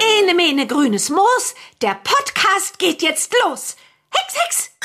Ene mene grünes Moos, der Podcast geht jetzt los. Hex, Hex!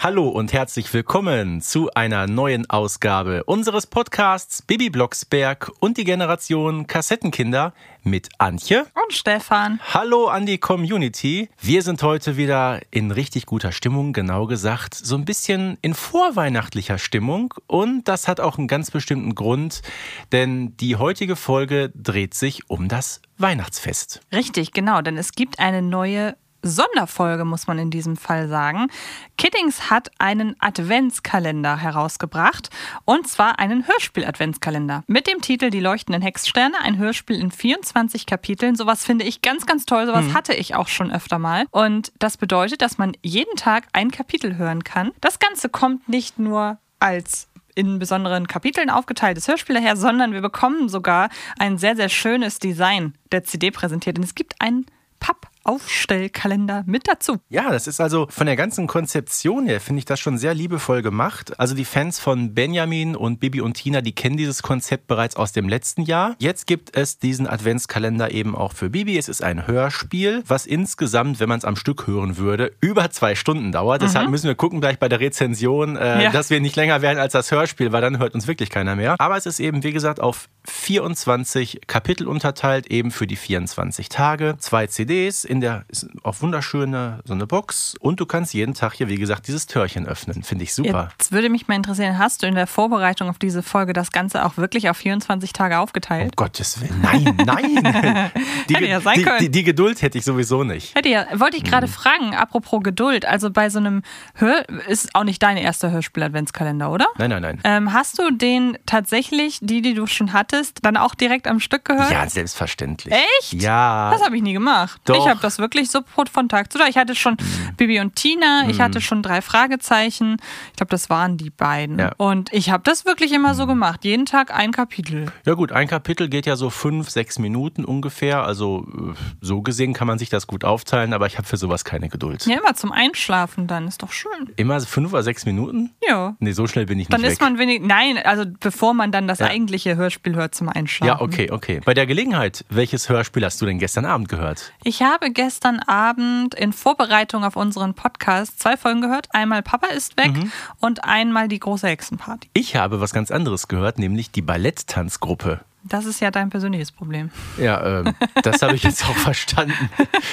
Hallo und herzlich willkommen zu einer neuen Ausgabe unseres Podcasts Bibi Blocksberg und die Generation Kassettenkinder mit Antje und Stefan. Hallo an die Community. Wir sind heute wieder in richtig guter Stimmung, genau gesagt, so ein bisschen in vorweihnachtlicher Stimmung und das hat auch einen ganz bestimmten Grund, denn die heutige Folge dreht sich um das Weihnachtsfest. Richtig, genau, denn es gibt eine neue Sonderfolge, muss man in diesem Fall sagen. Kiddings hat einen Adventskalender herausgebracht und zwar einen Hörspiel-Adventskalender mit dem Titel Die leuchtenden Hexsterne, ein Hörspiel in 24 Kapiteln. Sowas finde ich ganz, ganz toll. Sowas mhm. hatte ich auch schon öfter mal. Und das bedeutet, dass man jeden Tag ein Kapitel hören kann. Das Ganze kommt nicht nur als in besonderen Kapiteln aufgeteiltes Hörspiel daher, sondern wir bekommen sogar ein sehr, sehr schönes Design der CD präsentiert. Und es gibt einen Papp Aufstellkalender mit dazu. Ja, das ist also von der ganzen Konzeption her, finde ich das schon sehr liebevoll gemacht. Also die Fans von Benjamin und Bibi und Tina, die kennen dieses Konzept bereits aus dem letzten Jahr. Jetzt gibt es diesen Adventskalender eben auch für Bibi. Es ist ein Hörspiel, was insgesamt, wenn man es am Stück hören würde, über zwei Stunden dauert. Mhm. Deshalb müssen wir gucken gleich bei der Rezension, äh, ja. dass wir nicht länger werden als das Hörspiel, weil dann hört uns wirklich keiner mehr. Aber es ist eben, wie gesagt, auf 24 Kapitel unterteilt, eben für die 24 Tage. Zwei CDs, in der ist auch wunderschöne so eine Box und du kannst jeden Tag hier, wie gesagt, dieses Türchen öffnen. Finde ich super. Jetzt würde mich mal interessieren, hast du in der Vorbereitung auf diese Folge das Ganze auch wirklich auf 24 Tage aufgeteilt? Um Gottes Willen, nein, nein. die, hätte ja sein können. Die, die, Geduld hätte ich sowieso nicht. Hätte ja, wollte ich gerade hm. fragen, apropos Geduld, also bei so einem Hör, ist auch nicht dein erster Hörspiel-Adventskalender, oder? Nein, nein, nein. Ähm, hast du den tatsächlich, die, die du schon hattest, dann auch direkt am Stück gehört? Ja, selbstverständlich. Echt? Ja. Das habe ich nie gemacht. Doch. Ich habe das wirklich so von Tag zu Tag. Ich hatte schon mhm. Bibi und Tina, ich mhm. hatte schon drei Fragezeichen. Ich glaube, das waren die beiden. Ja. Und ich habe das wirklich immer so mhm. gemacht. Jeden Tag ein Kapitel. Ja gut, ein Kapitel geht ja so fünf, sechs Minuten ungefähr. Also äh, so gesehen kann man sich das gut aufteilen, aber ich habe für sowas keine Geduld. Ja, immer zum Einschlafen dann. Ist doch schön. Immer fünf oder sechs Minuten? Ja. Nee, so schnell bin ich dann nicht Dann ist man wenig. Nein, also bevor man dann das ja. eigentliche Hörspiel hört zum Einschlafen. Ja, okay, okay. Bei der Gelegenheit, welches Hörspiel hast du denn gestern Abend gehört? Ich habe gestern Abend in Vorbereitung auf unseren Podcast zwei Folgen gehört. Einmal Papa ist weg mhm. und einmal die große Hexenparty. Ich habe was ganz anderes gehört, nämlich die Balletttanzgruppe. Das ist ja dein persönliches Problem. Ja, äh, das habe ich jetzt auch verstanden.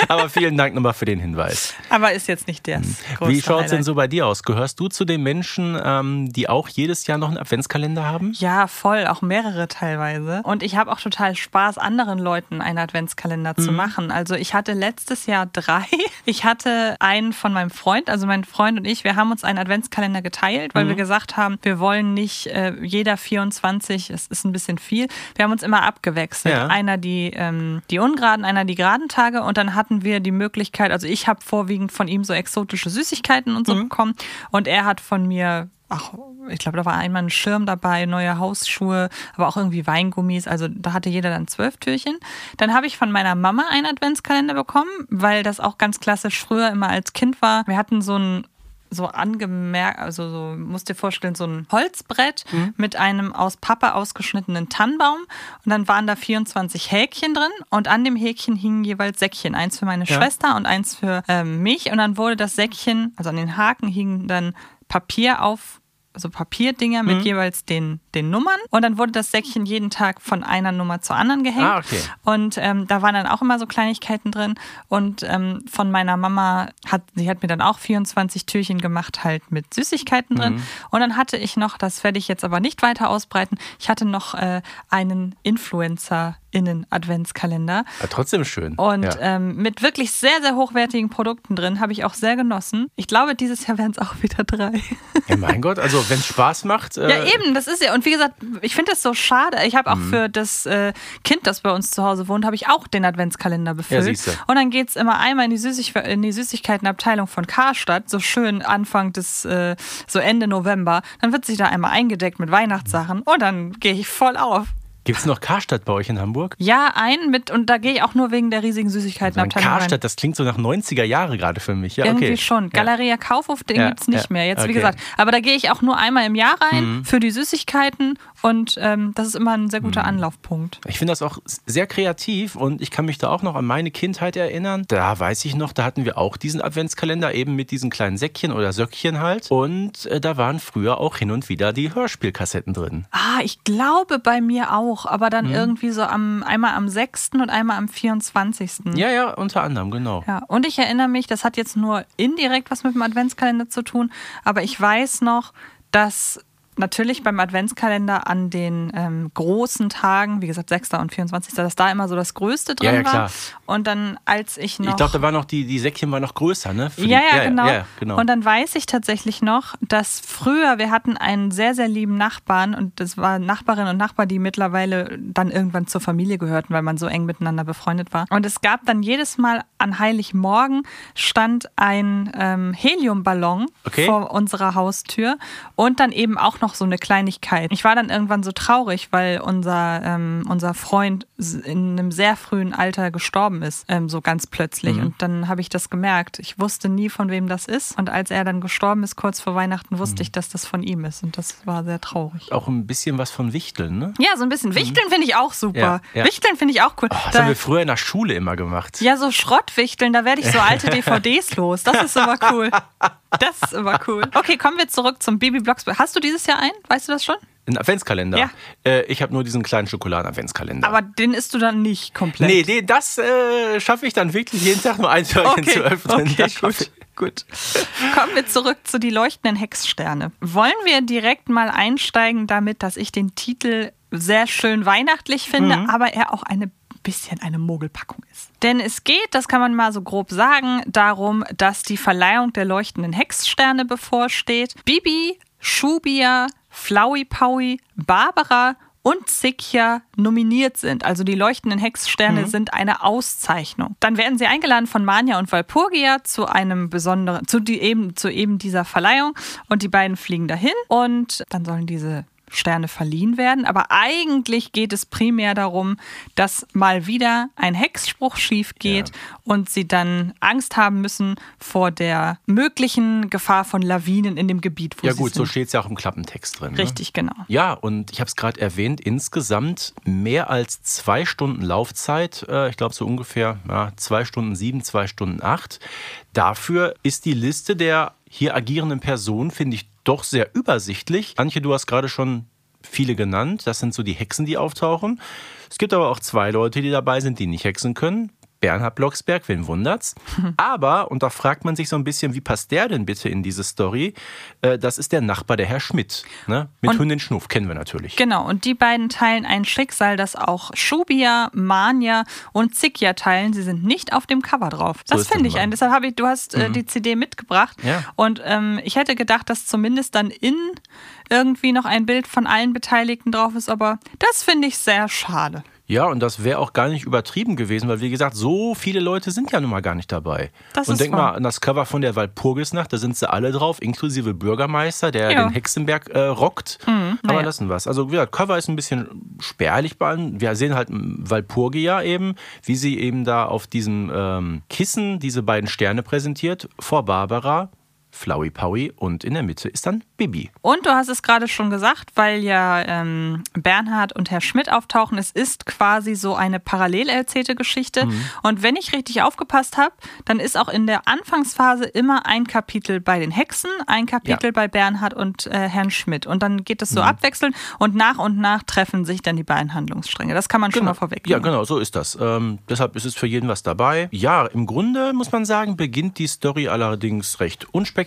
Aber vielen Dank nochmal für den Hinweis. Aber ist jetzt nicht der. Hm. Wie schaut es denn so bei dir aus? Gehörst du zu den Menschen, ähm, die auch jedes Jahr noch einen Adventskalender haben? Ja, voll, auch mehrere teilweise. Und ich habe auch total Spaß, anderen Leuten einen Adventskalender mhm. zu machen. Also ich hatte letztes Jahr drei. Ich hatte einen von meinem Freund, also mein Freund und ich, wir haben uns einen Adventskalender geteilt, weil mhm. wir gesagt haben, wir wollen nicht äh, jeder 24, es ist ein bisschen viel. Wir haben uns immer abgewechselt. Ja. Einer die, ähm, die ungeraden, einer die geraden Tage und dann hatten wir die Möglichkeit, also ich habe vorwiegend von ihm so exotische Süßigkeiten und so mhm. bekommen und er hat von mir ach, ich glaube, da war einmal ein Schirm dabei, neue Hausschuhe, aber auch irgendwie Weingummis. Also da hatte jeder dann zwölf Türchen. Dann habe ich von meiner Mama einen Adventskalender bekommen, weil das auch ganz klassisch früher immer als Kind war. Wir hatten so ein so angemerkt, also so, musst dir vorstellen, so ein Holzbrett mhm. mit einem aus Pappe ausgeschnittenen Tannenbaum. Und dann waren da 24 Häkchen drin und an dem Häkchen hingen jeweils Säckchen. Eins für meine ja. Schwester und eins für ähm, mich. Und dann wurde das Säckchen, also an den Haken hingen dann Papier auf so Papierdinger mit mhm. jeweils den, den Nummern. Und dann wurde das Säckchen jeden Tag von einer Nummer zur anderen gehängt. Ah, okay. Und ähm, da waren dann auch immer so Kleinigkeiten drin. Und ähm, von meiner Mama hat, sie hat mir dann auch 24 Türchen gemacht, halt mit Süßigkeiten drin. Mhm. Und dann hatte ich noch, das werde ich jetzt aber nicht weiter ausbreiten, ich hatte noch äh, einen Influencer Adventskalender. Ja, trotzdem schön. Und ja. ähm, mit wirklich sehr, sehr hochwertigen Produkten drin, habe ich auch sehr genossen. Ich glaube, dieses Jahr werden es auch wieder drei. ja, mein Gott, also wenn es Spaß macht. Äh ja, eben, das ist ja. Und wie gesagt, ich finde das so schade. Ich habe auch mhm. für das äh, Kind, das bei uns zu Hause wohnt, habe ich auch den Adventskalender befüllt. Ja, und dann geht es immer einmal in die, Süßig in die Süßigkeitenabteilung von Karstadt, so schön Anfang des, äh, so Ende November. Dann wird sich da einmal eingedeckt mit Weihnachtssachen und dann gehe ich voll auf. Gibt es noch Karstadt bei euch in Hamburg? Ja, einen mit, und da gehe ich auch nur wegen der riesigen Süßigkeitenabteilung. Karstadt, rein. das klingt so nach 90er Jahre gerade für mich. Ja, Irgendwie okay. schon. Galeria Kaufhof, den ja, gibt es nicht ja, mehr. Jetzt, okay. wie gesagt. Aber da gehe ich auch nur einmal im Jahr rein mhm. für die Süßigkeiten und ähm, das ist immer ein sehr guter mhm. Anlaufpunkt. Ich finde das auch sehr kreativ und ich kann mich da auch noch an meine Kindheit erinnern. Da weiß ich noch, da hatten wir auch diesen Adventskalender eben mit diesen kleinen Säckchen oder Söckchen halt. Und äh, da waren früher auch hin und wieder die Hörspielkassetten drin. Ah, ich glaube bei mir auch, aber dann mhm. irgendwie irgendwie so am, einmal am 6. und einmal am 24. Ja, ja, unter anderem, genau. Ja, und ich erinnere mich, das hat jetzt nur indirekt was mit dem Adventskalender zu tun, aber ich weiß noch, dass natürlich beim Adventskalender an den ähm, großen Tagen, wie gesagt 6. und 24., dass da immer so das Größte drin ja, ja, klar. war. Und dann, als ich noch. Ich glaube, da war noch die, die Säckchen war noch größer, ne? Ja, ja, ja, genau. ja, genau. Und dann weiß ich tatsächlich noch, dass früher, wir hatten einen sehr, sehr lieben Nachbarn und das waren Nachbarinnen und Nachbarn, die mittlerweile dann irgendwann zur Familie gehörten, weil man so eng miteinander befreundet war. Und es gab dann jedes Mal an Heiligmorgen stand ein ähm, Heliumballon okay. vor unserer Haustür und dann eben auch noch noch so eine Kleinigkeit. Ich war dann irgendwann so traurig, weil unser, ähm, unser Freund in einem sehr frühen Alter gestorben ist, ähm, so ganz plötzlich. Mhm. Und dann habe ich das gemerkt. Ich wusste nie, von wem das ist. Und als er dann gestorben ist, kurz vor Weihnachten, wusste mhm. ich, dass das von ihm ist. Und das war sehr traurig. Auch ein bisschen was von Wichteln, ne? Ja, so ein bisschen. Mhm. Wichteln finde ich auch super. Ja, ja. Wichteln finde ich auch cool. Oh, das da, haben wir früher in der Schule immer gemacht. Ja, so Schrottwichteln, da werde ich so alte DVDs los. Das ist immer cool. Das ist immer cool. Okay, kommen wir zurück zum Baby Blocksberg. Hast du dieses Jahr einen? Weißt du das schon? Ein Adventskalender? Ja. Äh, ich habe nur diesen kleinen Schokoladen-Adventskalender. Aber den isst du dann nicht komplett? Nee, nee das äh, schaffe ich dann wirklich jeden Tag nur ein Türchen okay. zu öffnen. Okay, gut. Gut. Kommen wir zurück zu die leuchtenden Hexsterne. Wollen wir direkt mal einsteigen damit, dass ich den Titel sehr schön weihnachtlich finde, mhm. aber er auch eine bisschen eine Mogelpackung ist. Denn es geht, das kann man mal so grob sagen, darum, dass die Verleihung der leuchtenden Hexsterne bevorsteht. Bibi, Shubia, Flowey Powie, Barbara und Sikya nominiert sind. Also die leuchtenden Hexsterne mhm. sind eine Auszeichnung. Dann werden sie eingeladen von Manja und Walpurgia zu einem besonderen, zu, die eben, zu eben dieser Verleihung und die beiden fliegen dahin und dann sollen diese Sterne verliehen werden. Aber eigentlich geht es primär darum, dass mal wieder ein Hexspruch schief geht ja. und sie dann Angst haben müssen vor der möglichen Gefahr von Lawinen in dem Gebiet, wo ja, sie gut, sind. Ja gut, so steht es ja auch im Klappentext drin. Ne? Richtig, ne? genau. Ja, und ich habe es gerade erwähnt, insgesamt mehr als zwei Stunden Laufzeit. Äh, ich glaube so ungefähr ja, zwei Stunden sieben, zwei Stunden acht. Dafür ist die Liste der hier agierenden Personen, finde ich, doch sehr übersichtlich. Antje, du hast gerade schon viele genannt. Das sind so die Hexen, die auftauchen. Es gibt aber auch zwei Leute, die dabei sind, die nicht hexen können. Bernhard Blocksberg, wen wundert's? Aber, und da fragt man sich so ein bisschen, wie passt der denn bitte in diese Story? Äh, das ist der Nachbar, der Herr Schmidt. Ne? Mit und, Hündin Schnuff, kennen wir natürlich. Genau, und die beiden teilen ein Schicksal, das auch Shubia, Mania und Zikya teilen. Sie sind nicht auf dem Cover drauf. Das so finde ich ein. Deshalb habe ich, du hast äh, mhm. die CD mitgebracht. Ja. Und ähm, ich hätte gedacht, dass zumindest dann in irgendwie noch ein Bild von allen Beteiligten drauf ist, aber das finde ich sehr schade. Ja, und das wäre auch gar nicht übertrieben gewesen, weil wie gesagt, so viele Leute sind ja nun mal gar nicht dabei. Das und denk wahr. mal an das Cover von der Walpurgisnacht, da sind sie alle drauf, inklusive Bürgermeister, der ja. den Hexenberg äh, rockt. Mhm, Aber ja. lassen wir es. Also wie gesagt, Cover ist ein bisschen spärlich bei Wir sehen halt Walpurgia eben, wie sie eben da auf diesem ähm, Kissen diese beiden Sterne präsentiert, vor Barbara, Flowey Powie und in der Mitte ist dann Bibi. Und du hast es gerade schon gesagt, weil ja ähm, Bernhard und Herr Schmidt auftauchen, es ist quasi so eine parallel erzählte Geschichte. Mhm. Und wenn ich richtig aufgepasst habe, dann ist auch in der Anfangsphase immer ein Kapitel bei den Hexen, ein Kapitel ja. bei Bernhard und äh, Herrn Schmidt. Und dann geht es so mhm. abwechselnd und nach und nach treffen sich dann die beiden Handlungsstränge. Das kann man genau. schon mal vorweg. Ja, genau, so ist das. Ähm, deshalb ist es für jeden was dabei. Ja, im Grunde muss man sagen, beginnt die Story allerdings recht unspektakulär.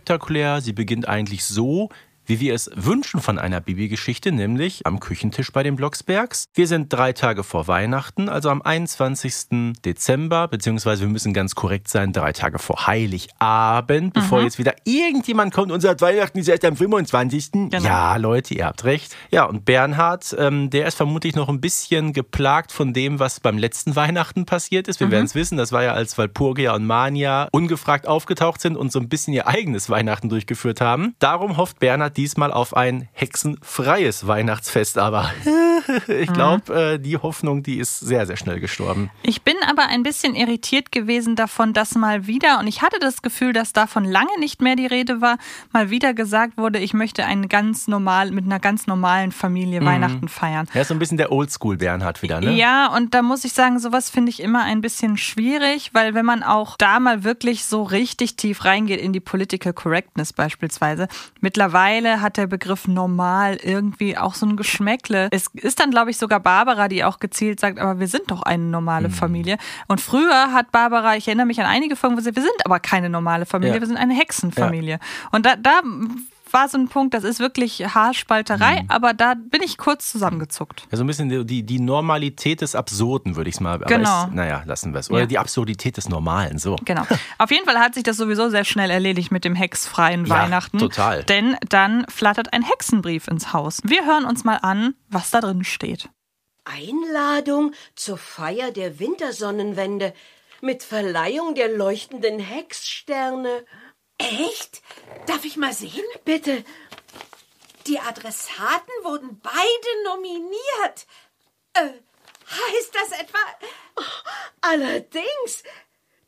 Sie beginnt eigentlich so, wie wir es wünschen von einer Bibi-Geschichte, nämlich am Küchentisch bei den Blocksbergs. Wir sind drei Tage vor Weihnachten, also am 21. Dezember, beziehungsweise wir müssen ganz korrekt sein, drei Tage vor Heiligabend, bevor jetzt wieder irgendjemand kommt und sagt, Weihnachten ist erst am 25. Genau. Ja, Leute, ihr habt recht. Ja, und Bernhard, ähm, der ist vermutlich noch ein bisschen geplagt von dem, was beim letzten Weihnachten passiert ist. Wir werden es wissen, das war ja, als Walpurgia und Mania ungefragt aufgetaucht sind und so ein bisschen ihr eigenes Weihnachten durchgeführt haben. Darum hofft Bernhard diesmal auf ein hexenfreies Weihnachtsfest, aber ich glaube, äh, die Hoffnung, die ist sehr, sehr schnell gestorben. Ich bin aber ein bisschen irritiert gewesen davon, dass mal wieder, und ich hatte das Gefühl, dass davon lange nicht mehr die Rede war, mal wieder gesagt wurde, ich möchte einen ganz normal, mit einer ganz normalen Familie Weihnachten feiern. Er ist so ein bisschen der Oldschool-Bernhard wieder, ne? Ja, und da muss ich sagen, sowas finde ich immer ein bisschen schwierig, weil wenn man auch da mal wirklich so richtig tief reingeht in die Political Correctness beispielsweise, mittlerweile hat der Begriff normal irgendwie auch so ein Geschmäckle. Es ist dann, glaube ich, sogar Barbara, die auch gezielt sagt, aber wir sind doch eine normale Familie. Und früher hat Barbara, ich erinnere mich an einige Folgen, wo sie, wir sind aber keine normale Familie, Ja. wir sind eine Hexenfamilie. Und da, da war so ein Punkt, das ist wirklich Haarspalterei, aber da bin ich kurz zusammengezuckt. Ja, so ein bisschen die- die, die Normalität des Absurden, würde ich es mal. Aber Genau. Ist, naja, lassen wir es. Oder Ja. die Absurdität des Normalen, so. Genau. Auf jeden Fall hat sich das sowieso sehr schnell erledigt mit dem hexfreien Ja, Weihnachten. total. Denn dann flattert ein Hexenbrief ins Haus. Wir hören uns mal an, was da drin steht. Einladung zur Feier der Wintersonnenwende mit Verleihung der leuchtenden Hexsterne. Echt? Darf ich mal sehen? Bitte, Die Adressaten wurden beide nominiert. Äh, heißt das etwa. allerdings,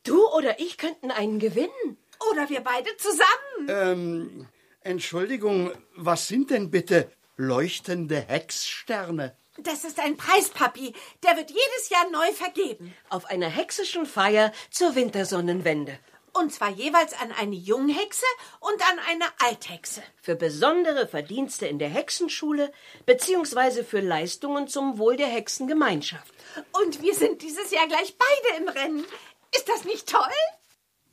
du oder ich könnten einen gewinnen. Oder wir beide zusammen? Ähm, Entschuldigung, was sind denn bitte leuchtende Hexsterne? Das ist ein Preis, Papi. Der wird jedes Jahr neu vergeben. Auf einer hexischen Feier zur Wintersonnenwende. Und zwar jeweils an eine Junghexe und an eine Althexe. Für besondere Verdienste in der Hexenschule beziehungsweise für Leistungen zum Wohl der Hexengemeinschaft. Und wir sind dieses Jahr gleich beide im Rennen. Ist das nicht toll?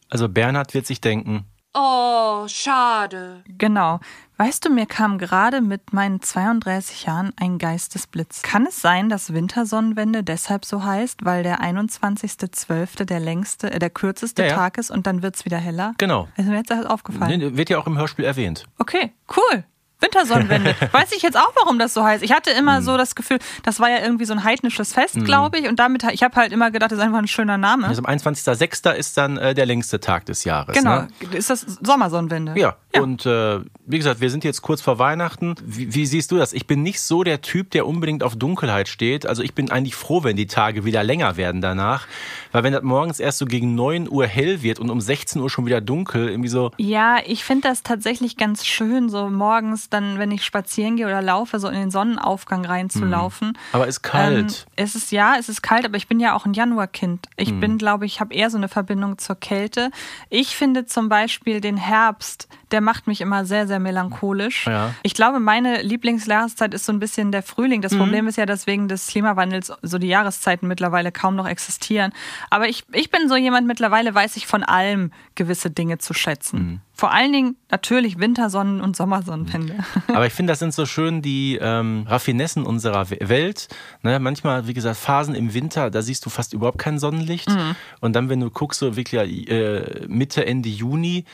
Also Bernhard wird sich denken, Oh, schade. Genau. Weißt du, mir kam gerade mit meinen 32 Jahren ein Geistesblitz. Kann es sein, dass Wintersonnenwende deshalb so heißt, weil der 21.12. der längste, äh, der kürzeste Ja, ja. Tag ist und dann wird's wieder heller? Genau. Ist mir jetzt erst aufgefallen. nee, wird ja auch im Hörspiel erwähnt. Okay, cool. Wintersonnenwende. Weiß ich jetzt auch, warum das so heißt. Ich hatte immer so das Gefühl, das war ja irgendwie so ein heidnisches Fest, glaube ich. Und damit, ich habe halt immer gedacht, das ist einfach ein schöner Name. Also am 21.06. ist dann äh, der längste Tag des Jahres. genau. Ne? Ist das Sommersonnenwende? Ja, und äh, wie gesagt, wir sind jetzt kurz vor Weihnachten. Wie, wie siehst du das? Ich bin nicht so der Typ, der unbedingt auf Dunkelheit steht. Also ich bin eigentlich froh, wenn die Tage wieder länger werden danach. Weil wenn das morgens erst so gegen 9 Uhr hell wird und um 16 Uhr schon wieder dunkel, irgendwie so, Ja, ich finde das tatsächlich ganz schön, so morgens dann, wenn ich spazieren gehe oder laufe, so in den Sonnenaufgang reinzulaufen. aber ist kalt. Ähm, es ist ja, es ist kalt, aber ich bin ja auch ein Januarkind. Ich Hm. bin, glaube ich, habe eher so eine Verbindung zur Kälte. Ich finde zum Beispiel den Herbst, der macht mich immer sehr, sehr melancholisch. Ja. Ich glaube, meine Lieblingsjahreszeit ist so ein bisschen der Frühling. Mhm. Das Problem ist ja, dass wegen des Klimawandels so die Jahreszeiten mittlerweile kaum noch existieren. Aber ich, ich bin so jemand, mittlerweile weiß ich von allem gewisse Dinge zu schätzen. Mhm. Vor allen Dingen natürlich Wintersonnen- und Sommersonnenwende. Aber ich finde, das sind so schön die ähm, Raffinessen unserer We- Welt. Ne, manchmal, wie gesagt, Phasen im Winter, da siehst du fast überhaupt kein Sonnenlicht. Und dann, wenn du guckst, so wirklich äh, Mitte, Ende Juni,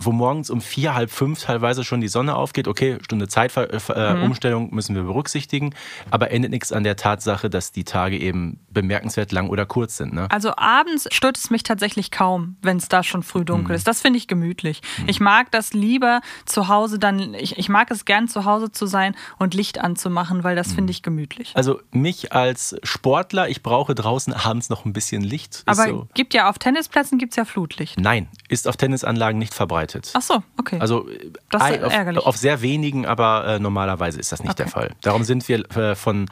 wo morgens um vier, halb fünf teilweise schon die Sonne aufgeht. Okay, Stunde Zeitumstellung müssen wir berücksichtigen, aber endet nichts an der Tatsache, dass die Tage eben bemerkenswert lang oder kurz sind. Ne? Also abends stört es mich tatsächlich kaum, wenn es da schon früh Mhm. dunkel ist. Das finde ich gemütlich. Ich mag das lieber zu Hause dann, ich, ich mag es gern zu Hause zu sein und Licht anzumachen, weil das finde ich gemütlich. Also mich als Sportler, ich brauche draußen abends noch ein bisschen Licht. Aber so. gibt ja auf Tennisplätzen gibt's ja Flutlicht. Nein, ist auf Tennisanlagen nicht verbreitet. Ach so, okay. Also Das ist auf, ärgerlich. auf sehr wenigen, aber äh, normalerweise ist das nicht der Fall. Darum sind wir äh, von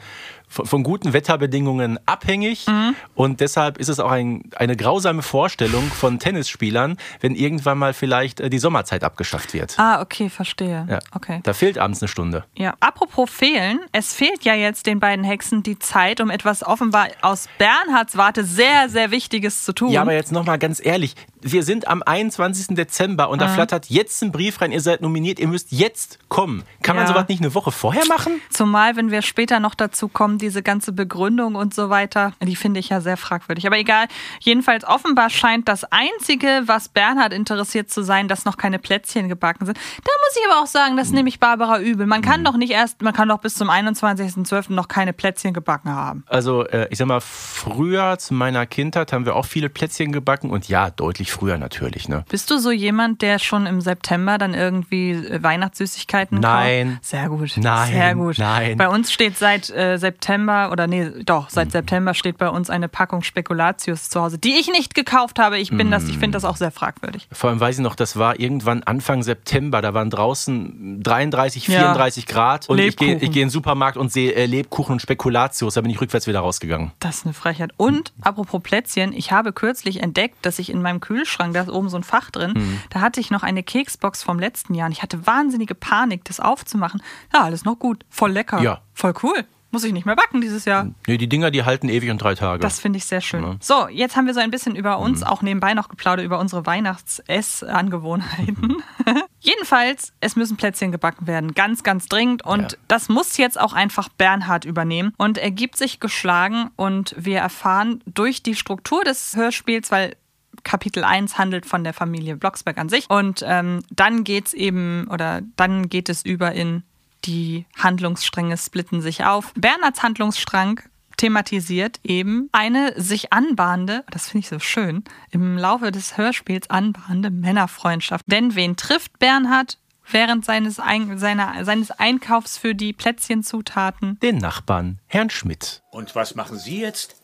von, von guten Wetterbedingungen abhängig. Mhm. Und deshalb ist es auch ein, eine grausame Vorstellung von Tennisspielern, wenn irgendwann mal vielleicht äh, die Sommerzeit abgeschafft wird. Ah, okay, verstehe. Ja. Okay. Da fehlt abends eine Stunde. Ja. Apropos fehlen, es fehlt ja jetzt den beiden Hexen die Zeit, um etwas offenbar aus Bernhards Warte sehr, sehr Wichtiges zu tun. Ja, aber jetzt nochmal ganz ehrlich. Wir sind am 21. Dezember Mhm. und da flattert jetzt ein Brief rein, ihr seid nominiert, ihr müsst jetzt kommen. Kann man Ja. sowas nicht eine Woche vorher machen? Zumal, wenn wir später noch dazu kommen, diese ganze Begründung und so weiter, die finde ich ja sehr fragwürdig. Aber egal, jedenfalls offenbar scheint das Einzige, was Bernhard interessiert zu sein, dass noch keine Plätzchen gebacken sind. Da muss ich aber auch sagen, das nehme ich Barbara übel. Man kann doch nicht erst, man kann doch bis zum 21.12. noch keine Plätzchen gebacken haben. Also, äh, ich sag mal, früher zu meiner Kindheit haben wir auch viele Plätzchen gebacken und ja, deutlich früher natürlich. Ne? Bist du so jemand, der schon im September dann irgendwie äh, Weihnachtssüßigkeiten Nein. kauft? Sehr gut. Nein, Sehr gut. nein. Bei uns steht seit äh, September, oder nee, doch, seit September steht bei uns eine Packung Spekulatius zu Hause, die ich nicht gekauft habe. Ich bin das, ich finde das auch sehr fragwürdig. Vor allem weiß ich noch, das war irgendwann Anfang September, da waren draußen 33, Ja. 34 Grad und ich gehe Lebkuchen. ich geh in den Supermarkt und sehe äh, Lebkuchen und Spekulatius, da bin ich rückwärts wieder rausgegangen. Das ist eine Frechheit. Und apropos Plätzchen, ich habe kürzlich entdeckt, dass ich in meinem Kühlschrank, da ist oben so ein Fach drin, Mhm. da hatte ich noch eine Keksbox vom letzten Jahr und ich hatte wahnsinnige Panik, das aufzumachen. Ja, alles noch gut, voll lecker, Ja. voll cool. Muss ich nicht mehr backen dieses Jahr. Nee, die Dinger, die halten ewig und drei Tage. Das finde ich sehr schön. So, jetzt haben wir so ein bisschen über uns, auch nebenbei noch geplaudert, über unsere Weihnachts-Essangewohnheiten. Jedenfalls, es müssen Plätzchen gebacken werden. Ganz, ganz dringend. Und Ja. das muss jetzt auch einfach Bernhard übernehmen. Und er gibt sich geschlagen und wir erfahren durch die Struktur des Hörspiels, weil Kapitel 1 handelt von der Familie Blocksberg an sich. Und ähm, dann geht's eben, oder dann geht es über in die Handlungsstränge splitten sich auf. Bernhards Handlungsstrang thematisiert eben eine sich anbahnende, das finde ich so schön, im Laufe des Hörspiels anbahnende Männerfreundschaft. Denn wen trifft Bernhard während seines, Ein seiner, seines Einkaufs für die Plätzchenzutaten? Den Nachbarn, Herrn Schmidt. Und was machen Sie jetzt?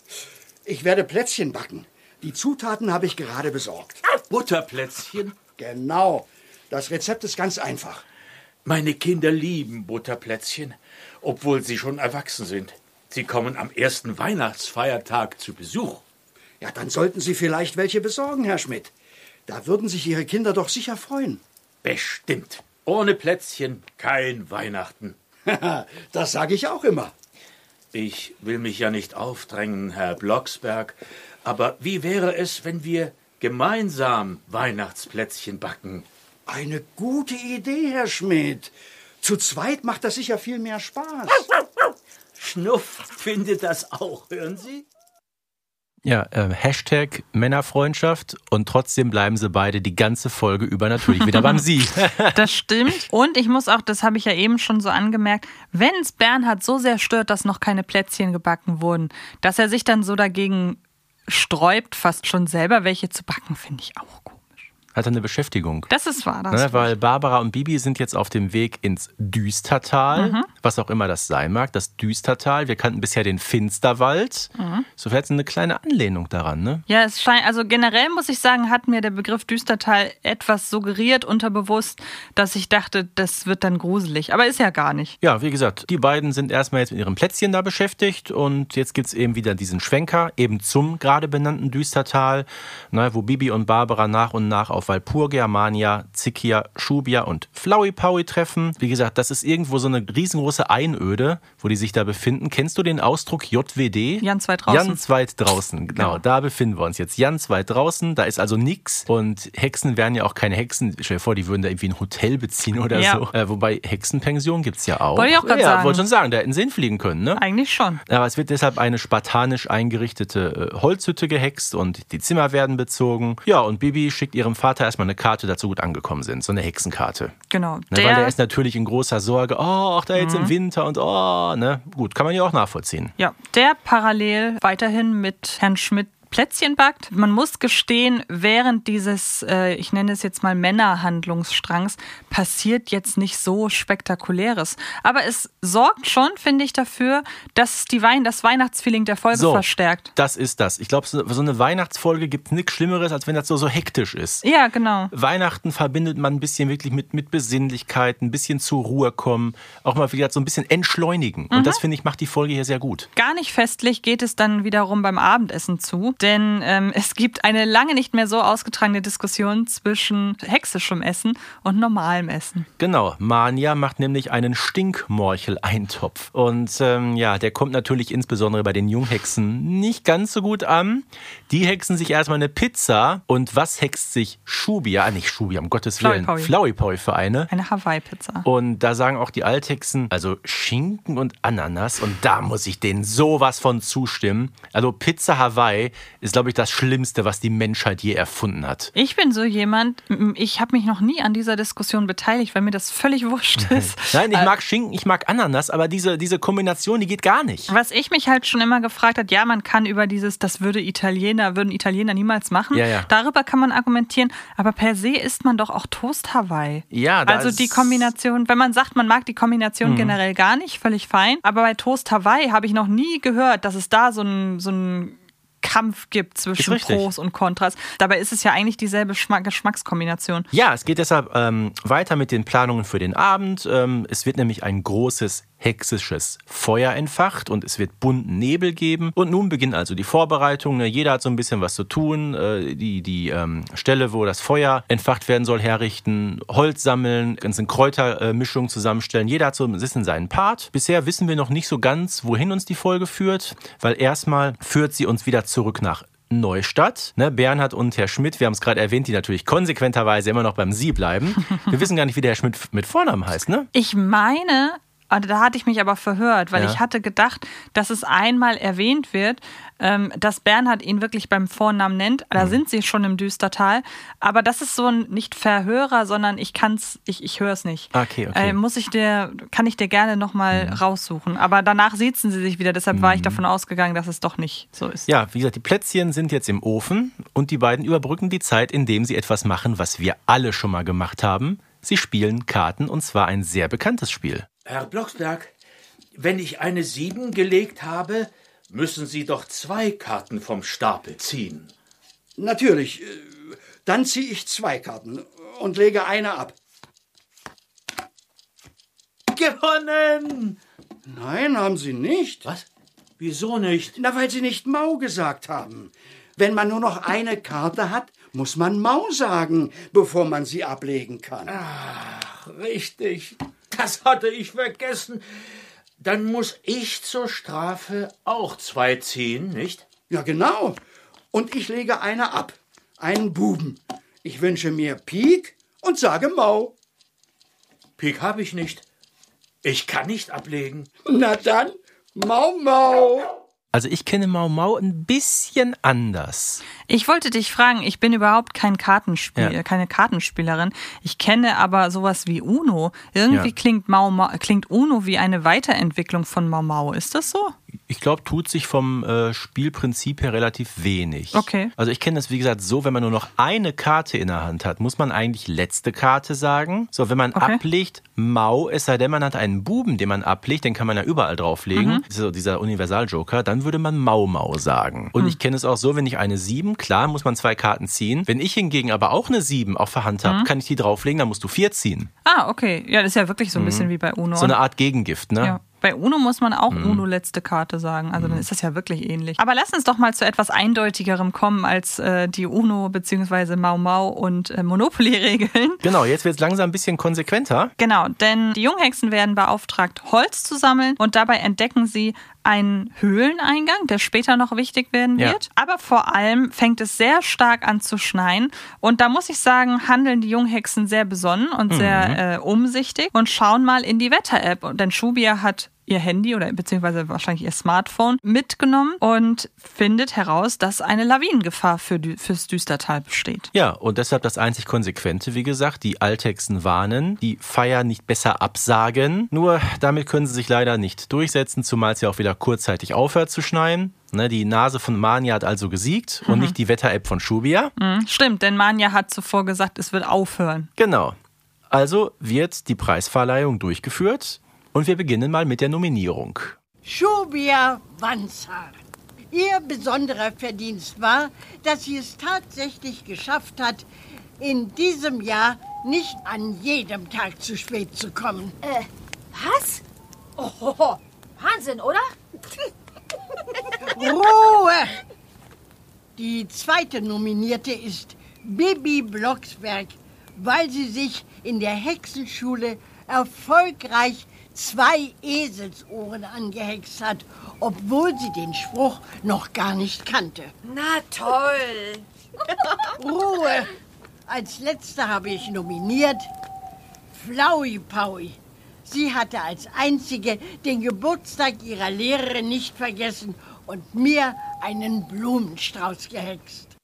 Ich werde Plätzchen backen. Die Zutaten habe ich gerade besorgt. Butterplätzchen? Genau. Das Rezept ist ganz einfach. Meine Kinder lieben Butterplätzchen, obwohl sie schon erwachsen sind. Sie kommen am ersten Weihnachtsfeiertag zu Besuch. Ja, dann sollten Sie vielleicht welche besorgen, Herr Schmidt. Da würden sich Ihre Kinder doch sicher freuen. Bestimmt. Ohne Plätzchen kein Weihnachten. das sage ich auch immer. Ich will mich ja nicht aufdrängen, Herr Blocksberg, aber wie wäre es, wenn wir gemeinsam Weihnachtsplätzchen backen? Eine gute Idee, Herr Schmidt. Zu zweit macht das sicher viel mehr Spaß. Schnuff findet das auch, hören Sie? Ja, äh, Hashtag Männerfreundschaft und trotzdem bleiben sie beide die ganze Folge über natürlich wieder beim Sie. Das stimmt. Und ich muss auch, das habe ich ja eben schon so angemerkt, wenn es Bernhard so sehr stört, dass noch keine Plätzchen gebacken wurden, dass er sich dann so dagegen sträubt, fast schon selber welche zu backen, finde ich auch. Hat er eine Beschäftigung. Das ist wahr. Das Ne, weil Barbara und Bibi sind jetzt auf dem Weg ins Düstertal, Mhm. Was auch immer das sein mag, das Düstertal. Wir kannten bisher den Finsterwald. Mhm. So vielleicht eine kleine Anlehnung daran, ne? Ja, es scheint, also generell muss ich sagen, hat mir der Begriff Düstertal etwas suggeriert, unterbewusst, dass ich dachte, das wird dann gruselig. Aber ist ja gar nicht. Ja, wie gesagt, die beiden sind erstmal jetzt mit ihrem Plätzchen da beschäftigt und jetzt gibt es eben wieder diesen Schwenker, eben zum gerade benannten Düstertal, ne, wo Bibi und Barbara nach und nach auf Walpurgia, Mania, Zikia, Schubia und Flauipaui treffen. Wie gesagt, das ist irgendwo so eine riesengroße Einöde, wo die sich da befinden. Kennst du den Ausdruck JWD? Ganz weit draußen. Ganz weit draußen, genau. Genau. Da befinden wir uns jetzt. Ganz weit draußen, da ist also nix. Und Hexen wären ja auch keine Hexen. Stell dir vor, die würden da irgendwie ein Hotel beziehen oder Ja. so. Äh, wobei Hexenpension gibt's ja auch. Wollte ich auch grad ja, sagen. wollte schon sagen, da hätten sie hinfliegen können, ne? Eigentlich schon. Aber es wird deshalb eine spartanisch eingerichtete äh, Holzhütte gehext und die Zimmer werden bezogen. Ja, und Bibi schickt ihrem Vater erstmal eine Karte, dazu gut angekommen sind. So eine Hexenkarte. Genau. Ne, weil Der, der ist natürlich in großer Sorge. Oh, ach, da jetzt Mhm. im Winter und oh, ne? Gut, kann man ja auch nachvollziehen. ja, der parallel weiterhin mit Herrn Schmidt Plätzchen backt. Man muss gestehen, während dieses, äh, ich nenne es jetzt mal Männerhandlungsstrangs, passiert jetzt nicht so spektakuläres. Aber es sorgt schon, finde ich, dafür, dass die Wein, das Weihnachtsfeeling der Folge So, verstärkt. das ist das. Ich glaube, so, eine Weihnachtsfolge gibt nichts Schlimmeres, als wenn das so, so hektisch ist. Ja, genau. Weihnachten verbindet man ein bisschen wirklich mit, mit Besinnlichkeit, ein bisschen zur Ruhe kommen, auch mal wieder so ein bisschen entschleunigen. Und das, finde ich, macht die Folge hier sehr gut. Gar nicht festlich geht es dann wiederum beim Abendessen zu, denn ähm, es gibt eine lange nicht mehr so ausgetragene Diskussion zwischen hexischem Essen und normalem Essen. Genau, Mania macht nämlich einen Stinkmorchel-Eintopf. Und ähm, ja, der kommt natürlich insbesondere bei den Junghexen nicht ganz so gut an. Die hexen sich erstmal eine Pizza. Und was hext sich Schubia? Ah, nicht Schubia, um Gottes Willen. Flauipaui für eine. Eine Hawaii-Pizza. Und da sagen auch die Althexen, also Schinken und Ananas. Und da muss ich denen sowas von zustimmen. Also Pizza Hawaii ist, glaube ich, das Schlimmste, was die Menschheit je erfunden hat. Ich bin so jemand, ich habe mich noch nie an dieser Diskussion beteiligt, weil mir das völlig wurscht ist. Nein, ich Äh, mag Schinken, ich mag Ananas, aber diese, diese Kombination, die geht gar nicht. Was ich mich halt schon immer gefragt hat, ja, man kann über dieses, das würde Italiener, würden Italiener niemals machen. Ja, ja. Darüber kann man argumentieren, aber per se isst man doch auch Toast Hawaii. Ja, da Also die Mhm. Kombination, wenn man sagt, man mag die Kombination generell gar nicht, völlig fein. Aber bei Toast Hawaii habe ich noch nie gehört, dass es da so ein, so ein Kampf gibt zwischen. Pros und Kontras. Dabei ist es ja eigentlich dieselbe Schma- Geschmackskombination. Ja, es geht deshalb ähm, weiter mit den Planungen für den Abend. Ähm, es wird nämlich ein großes hexisches Feuer entfacht und es wird bunten Nebel geben. Und nun beginnen also die Vorbereitungen. Ne, Jeder hat so ein bisschen was zu tun. Äh, die die ähm, Stelle, wo das Feuer entfacht werden soll, herrichten, Holz sammeln, ganze Kräutermischungen zusammenstellen. Jeder hat so ein bisschen seinen Part. Bisher wissen wir noch nicht so ganz, wohin uns die Folge führt, weil erstmal führt sie uns wieder zurück nach Neustadt. Ne, Bernhard und Herr Schmidt, wir haben es gerade erwähnt, die natürlich konsequenterweise immer noch beim Sie bleiben. Wir wissen gar nicht, wie der Herr Schmidt mit Vornamen heißt, ne? Ich meine, da hatte ich mich aber verhört, weil Ja. ich hatte gedacht, dass es einmal erwähnt wird, ähm, dass Bernhard ihn wirklich beim Vornamen nennt. Da sind sie schon im Düstertal. Aber das ist so ein nicht Verhörer, sondern ich kann's, ich, ich höre es nicht. Okay, okay. Äh, muss ich dir, kann ich dir gerne nochmal raussuchen. Aber danach siezen sie sich wieder. Deshalb war ich davon ausgegangen, dass es doch nicht so ist. Ja, wie gesagt, die Plätzchen sind jetzt im Ofen und die beiden überbrücken die Zeit, indem sie etwas machen, was wir alle schon mal gemacht haben. Sie spielen Karten und zwar ein sehr bekanntes Spiel. Herr Blocksberg, wenn ich eine Sieben gelegt habe, müssen Sie doch zwei Karten vom Stapel ziehen. Natürlich. äh, Dann ziehe ich zwei Karten und lege eine ab. Gewonnen! Nein, haben Sie nicht. Was? Wieso nicht? Na, weil Sie nicht Mau gesagt haben. Wenn man nur noch eine Karte hat, muss man Mau sagen, bevor man sie ablegen kann. Richtig. Das hatte ich vergessen. Dann muss ich zur Strafe auch zwei ziehen, nicht? Ja, genau. Und ich lege eine ab. Einen Buben. Ich wünsche mir Pik und sage Mau. Pik habe ich nicht. Ich kann nicht ablegen. Na dann, Mau Mau. Also ich kenne Mau Mau ein bisschen anders. Ich wollte dich fragen, ich bin überhaupt kein Kartenspiel, Ja. keine Kartenspielerin. Ich kenne aber sowas wie Uno. Irgendwie Ja. klingt, Mau, Mau, klingt Uno wie eine Weiterentwicklung von Mau Mau. Ist das so? Ich glaube, tut sich vom äh, Spielprinzip her relativ wenig. Okay. Also ich kenne das, wie gesagt, so, wenn man nur noch eine Karte in der Hand hat, muss man eigentlich letzte Karte sagen. So, wenn man Okay. ablegt, Mau, es sei denn, man hat einen Buben, den man ablegt, den kann man ja überall drauflegen. Mhm. Das ist so dieser Universal-Joker, dann würde man Mau Mau sagen. Und Hm. ich kenne es auch so, wenn ich eine 7, klar, muss man zwei Karten ziehen. Wenn ich hingegen aber auch eine 7 auf der Hand habe, Mhm. kann ich die drauflegen, dann musst du vier ziehen. Ah, okay. Ja, das ist ja wirklich so ein bisschen wie bei Uno. Mhm. So eine Art Gegengift, ne? ja. Bei Uno muss man auch Mhm. Uno letzte Karte sagen. Also dann ist das ja wirklich ähnlich. Aber lass uns doch mal zu etwas Eindeutigerem kommen als äh, die Uno bzw. Mau Mau und äh, Monopoly-Regeln. Genau, jetzt wird es langsam ein bisschen konsequenter. Genau, denn die Junghexen werden beauftragt, Holz zu sammeln und dabei entdecken sie einen Höhleneingang, der später noch wichtig werden Ja. wird. Aber vor allem fängt es sehr stark an zu schneien. Und da muss ich sagen, handeln die Junghexen sehr besonnen und sehr äh, umsichtig und schauen mal in die Wetter-App. Denn Shubia hat ihr Handy oder beziehungsweise wahrscheinlich ihr Smartphone mitgenommen und findet heraus, dass eine Lawinengefahr für, fürs Düstertal besteht. Ja, und deshalb das einzig Konsequente, wie gesagt, die Althexen warnen, die Feier nicht besser absagen. Nur damit können sie sich leider nicht durchsetzen, zumal es ja auch wieder kurzzeitig aufhört zu schneien. Ne, die Nase von Mania hat also gesiegt und nicht die Wetter-App von Schubia. Hm, Stimmt, denn Manja hat zuvor gesagt, es wird aufhören. Genau. Also wird die Preisverleihung durchgeführt und wir beginnen mal mit der Nominierung. Schubia Wanzar. Ihr besonderer Verdienst war, dass sie es tatsächlich geschafft hat, in diesem Jahr nicht an jedem Tag zu spät zu kommen. Äh, was? Oh, Wahnsinn, oder? Ruhe! Die zweite Nominierte ist Bibi Blocksberg, weil sie sich in der Hexenschule erfolgreich zwei Eselsohren angehext hat, obwohl sie den Spruch noch gar nicht kannte. Na toll. Ruhe! Als letzte habe ich nominiert Flaui Paui. Sie hatte als einzige den Geburtstag ihrer Lehrerin nicht vergessen und mir einen Blumenstrauß gehext.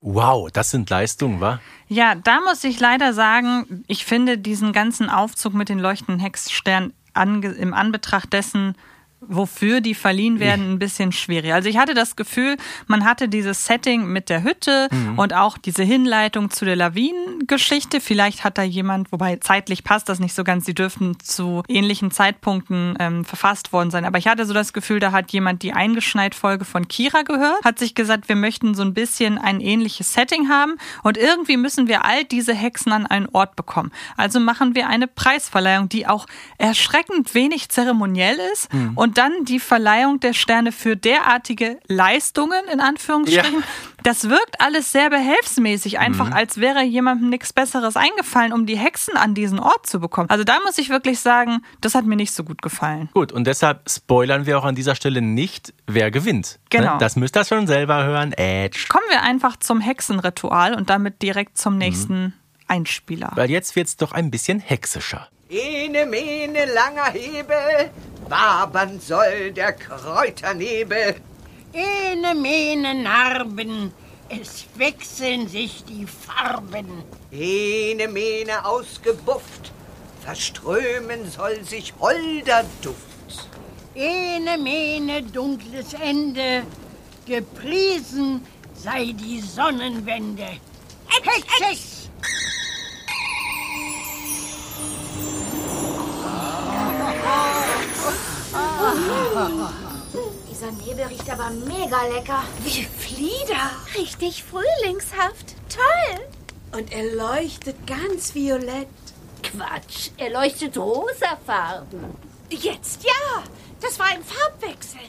Wow, das sind Leistungen, wa? Ja, da muss ich leider sagen, ich finde diesen ganzen Aufzug mit den leuchtenden Hexsternen ange im Anbetracht dessen, wofür die verliehen werden, ein bisschen schwierig. Also ich hatte das Gefühl, man hatte dieses Setting mit der Hütte und auch diese Hinleitung zu der Lawinengeschichte. Vielleicht hat da jemand, wobei zeitlich passt das nicht so ganz, sie dürften zu ähnlichen Zeitpunkten ähm, verfasst worden sein. Aber ich hatte so das Gefühl, da hat jemand die Eingeschneit-Folge von Kira gehört, hat sich gesagt, wir möchten so ein bisschen ein ähnliches Setting haben und irgendwie müssen wir all diese Hexen an einen Ort bekommen. Also machen wir eine Preisverleihung, die auch erschreckend wenig zeremoniell ist und dann die Verleihung der Sterne für derartige Leistungen, in Anführungsstrichen. Ja. Das wirkt alles sehr behelfsmäßig, einfach als wäre jemandem nichts Besseres eingefallen, um die Hexen an diesen Ort zu bekommen. Also da muss ich wirklich sagen, das hat mir nicht so gut gefallen. Gut, und deshalb spoilern wir auch an dieser Stelle nicht, wer gewinnt. Genau. Ne? Das müsst ihr schon selber hören. Edge. Kommen wir einfach zum Hexenritual und damit direkt zum nächsten Einspieler. Weil jetzt wird's doch ein bisschen hexischer. Ene, mene, langer Hebel, wabern soll der Kräuternebel. Ene, mene Narben, es wechseln sich die Farben. Ene, mene ausgebufft, verströmen soll sich holder Duft. Ene, mene dunkles Ende, gepriesen sei die Sonnenwende. Hexes! Dieser Nebel riecht aber mega lecker. Wie Flieder. Richtig frühlingshaft. Toll. Und er leuchtet ganz violett. Quatsch, er leuchtet rosafarben. Jetzt ja. Das war ein Farbwechsel.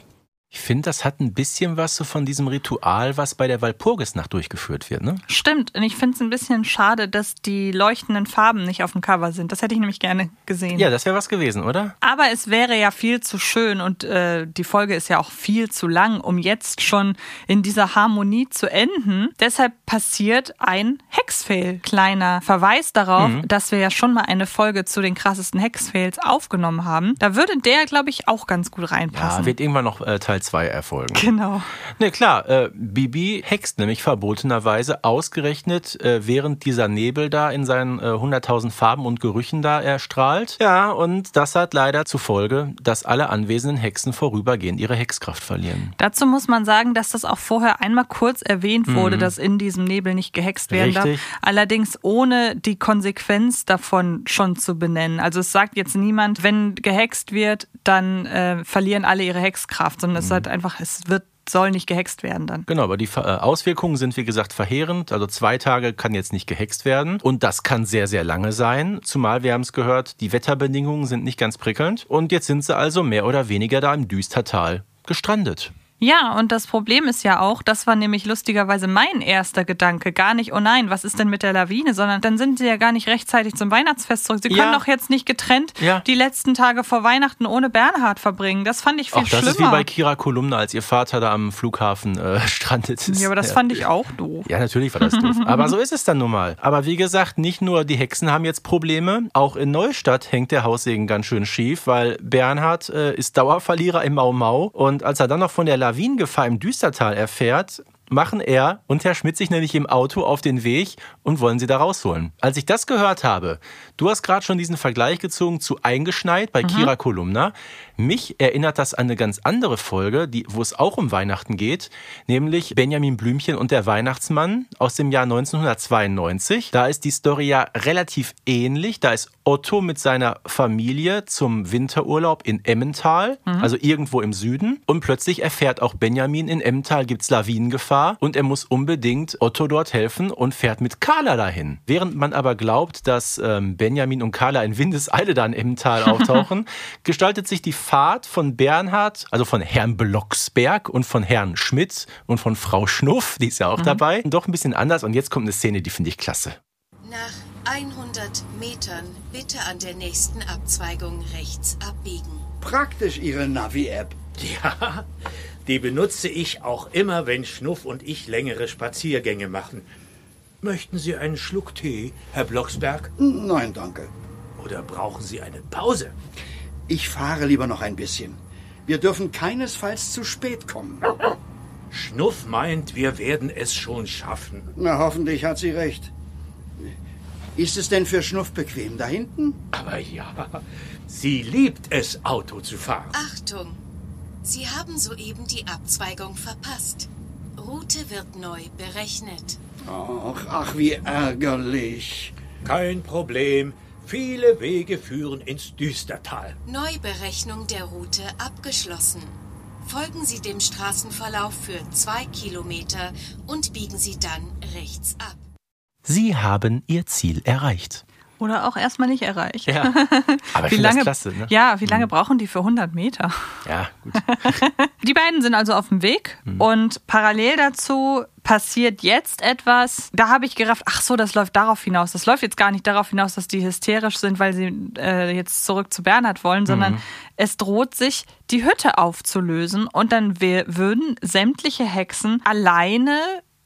Ich finde, das hat ein bisschen was so von diesem Ritual, was bei der Walpurgisnacht durchgeführt wird, ne? Stimmt, und ich finde es ein bisschen schade, dass die leuchtenden Farben nicht auf dem Cover sind. Das hätte ich nämlich gerne gesehen. Ja, das wäre was gewesen, oder? Aber es wäre ja viel zu schön und äh, die Folge ist ja auch viel zu lang, um jetzt schon in dieser Harmonie zu enden. Deshalb passiert ein Hexfail. Kleiner Verweis darauf, dass wir ja schon mal eine Folge zu den krassesten Hexfails aufgenommen haben. Da würde der, glaube ich, auch ganz gut reinpassen. Ja, wird irgendwann noch äh, Teil 2 erfolgen. genau. Ne, klar, äh, Bibi hext nämlich verbotenerweise ausgerechnet, äh, während dieser Nebel da in seinen äh, 100.000 Farben und Gerüchen da erstrahlt. Ja, und das hat leider zur Folge, dass alle anwesenden Hexen vorübergehend ihre Hexkraft verlieren. Dazu muss man sagen, dass das auch vorher einmal kurz erwähnt wurde, dass in diesem Nebel nicht gehext werden Richtig. darf. Allerdings ohne die Konsequenz davon schon zu benennen. Also es sagt jetzt niemand, wenn gehext wird, dann äh, verlieren alle ihre Hexkraft, sondern es sagt einfach, es wird soll nicht gehext werden dann. Genau, aber die äh, Auswirkungen sind wie gesagt verheerend. Also zwei Tage kann jetzt nicht gehext werden und das kann sehr, sehr lange sein. Zumal wir haben es gehört, die Wetterbedingungen sind nicht ganz prickelnd und jetzt sind sie also mehr oder weniger da im Düstertal gestrandet. Ja, und das Problem ist ja auch, das war nämlich lustigerweise mein erster Gedanke. Gar nicht, oh nein, was ist denn mit der Lawine, sondern dann sind sie ja gar nicht rechtzeitig zum Weihnachtsfest zurück. Sie können Ja. doch jetzt nicht getrennt Ja. die letzten Tage vor Weihnachten ohne Bernhard verbringen. Das fand ich viel Auch das schlimmer. ist wie bei Kira Kolumna, als ihr Vater da am Flughafen äh, strandet ist. ja, aber das fand ich auch doof. Ja, natürlich war das doof. Aber so ist es dann nun mal. Aber wie gesagt, nicht nur die Hexen haben jetzt Probleme. Auch in Neustadt hängt der Haussegen ganz schön schief, weil Bernhard äh, ist Dauerverlierer im Mau Mau. Und als er dann noch von der Lawinengefahr im Düstertal erfährt, machen er und Herr Schmidt sich nämlich im Auto auf den Weg und wollen sie da rausholen. Als ich das gehört habe, du hast gerade schon diesen Vergleich gezogen zu Eingeschneit bei Kira Kolumna. Mich erinnert das an eine ganz andere Folge, die, wo es auch um Weihnachten geht, nämlich Benjamin Blümchen und der Weihnachtsmann aus dem Jahr 1992. Da ist die Story ja relativ ähnlich. Da ist Otto mit seiner Familie zum Winterurlaub in Emmental, also irgendwo im Süden. Und plötzlich erfährt auch Benjamin, in Emmental gibt's Lawinengefahr und er muss unbedingt Otto dort helfen und fährt mit Carla dahin. Während man aber glaubt, dass ähm, Benjamin und Carla in Windeseile da in Emmental auftauchen, gestaltet sich die Fahrt von Bernhard, also von Herrn Blocksberg und von Herrn Schmidt und von Frau Schnuff, die ist ja auch dabei, doch ein bisschen anders. Und jetzt kommt eine Szene, die finde ich klasse. Nach 100 Metern bitte an der nächsten Abzweigung rechts abbiegen. Praktisch Ihre Navi-App. Ja, die benutze ich auch immer, wenn Schnuff und ich längere Spaziergänge machen. Möchten Sie einen Schluck Tee, Herr Blocksberg? Nein, danke. Oder brauchen Sie eine Pause? Ich fahre lieber noch ein bisschen. Wir dürfen keinesfalls zu spät kommen. Schnuff meint, wir werden es schon schaffen. Na, hoffentlich hat sie recht. Ist es denn für Schnuff bequem da hinten? Aber ja, sie liebt es, Auto zu fahren. Achtung! Sie haben soeben die Abzweigung verpasst. Route wird neu berechnet. Ach, ach, wie ärgerlich. Kein Problem. Viele Wege führen ins Düstertal. Neuberechnung der Route abgeschlossen. Folgen Sie dem Straßenverlauf für zwei Kilometer und biegen Sie dann rechts ab. Sie haben ihr Ziel erreicht. Oder auch erstmal nicht erreicht. Ja, aber ich Wie lange, das klasse. Ne? Ja, wie lange brauchen die für 100 Meter? Ja, gut. Die beiden sind also auf dem Weg und parallel dazu passiert jetzt etwas. Da habe ich gerafft, ach so, das läuft darauf hinaus. Das läuft jetzt gar nicht darauf hinaus, dass die hysterisch sind, weil sie äh, jetzt zurück zu Bernhard wollen, sondern es droht sich, die Hütte aufzulösen und dann würden sämtliche Hexen alleine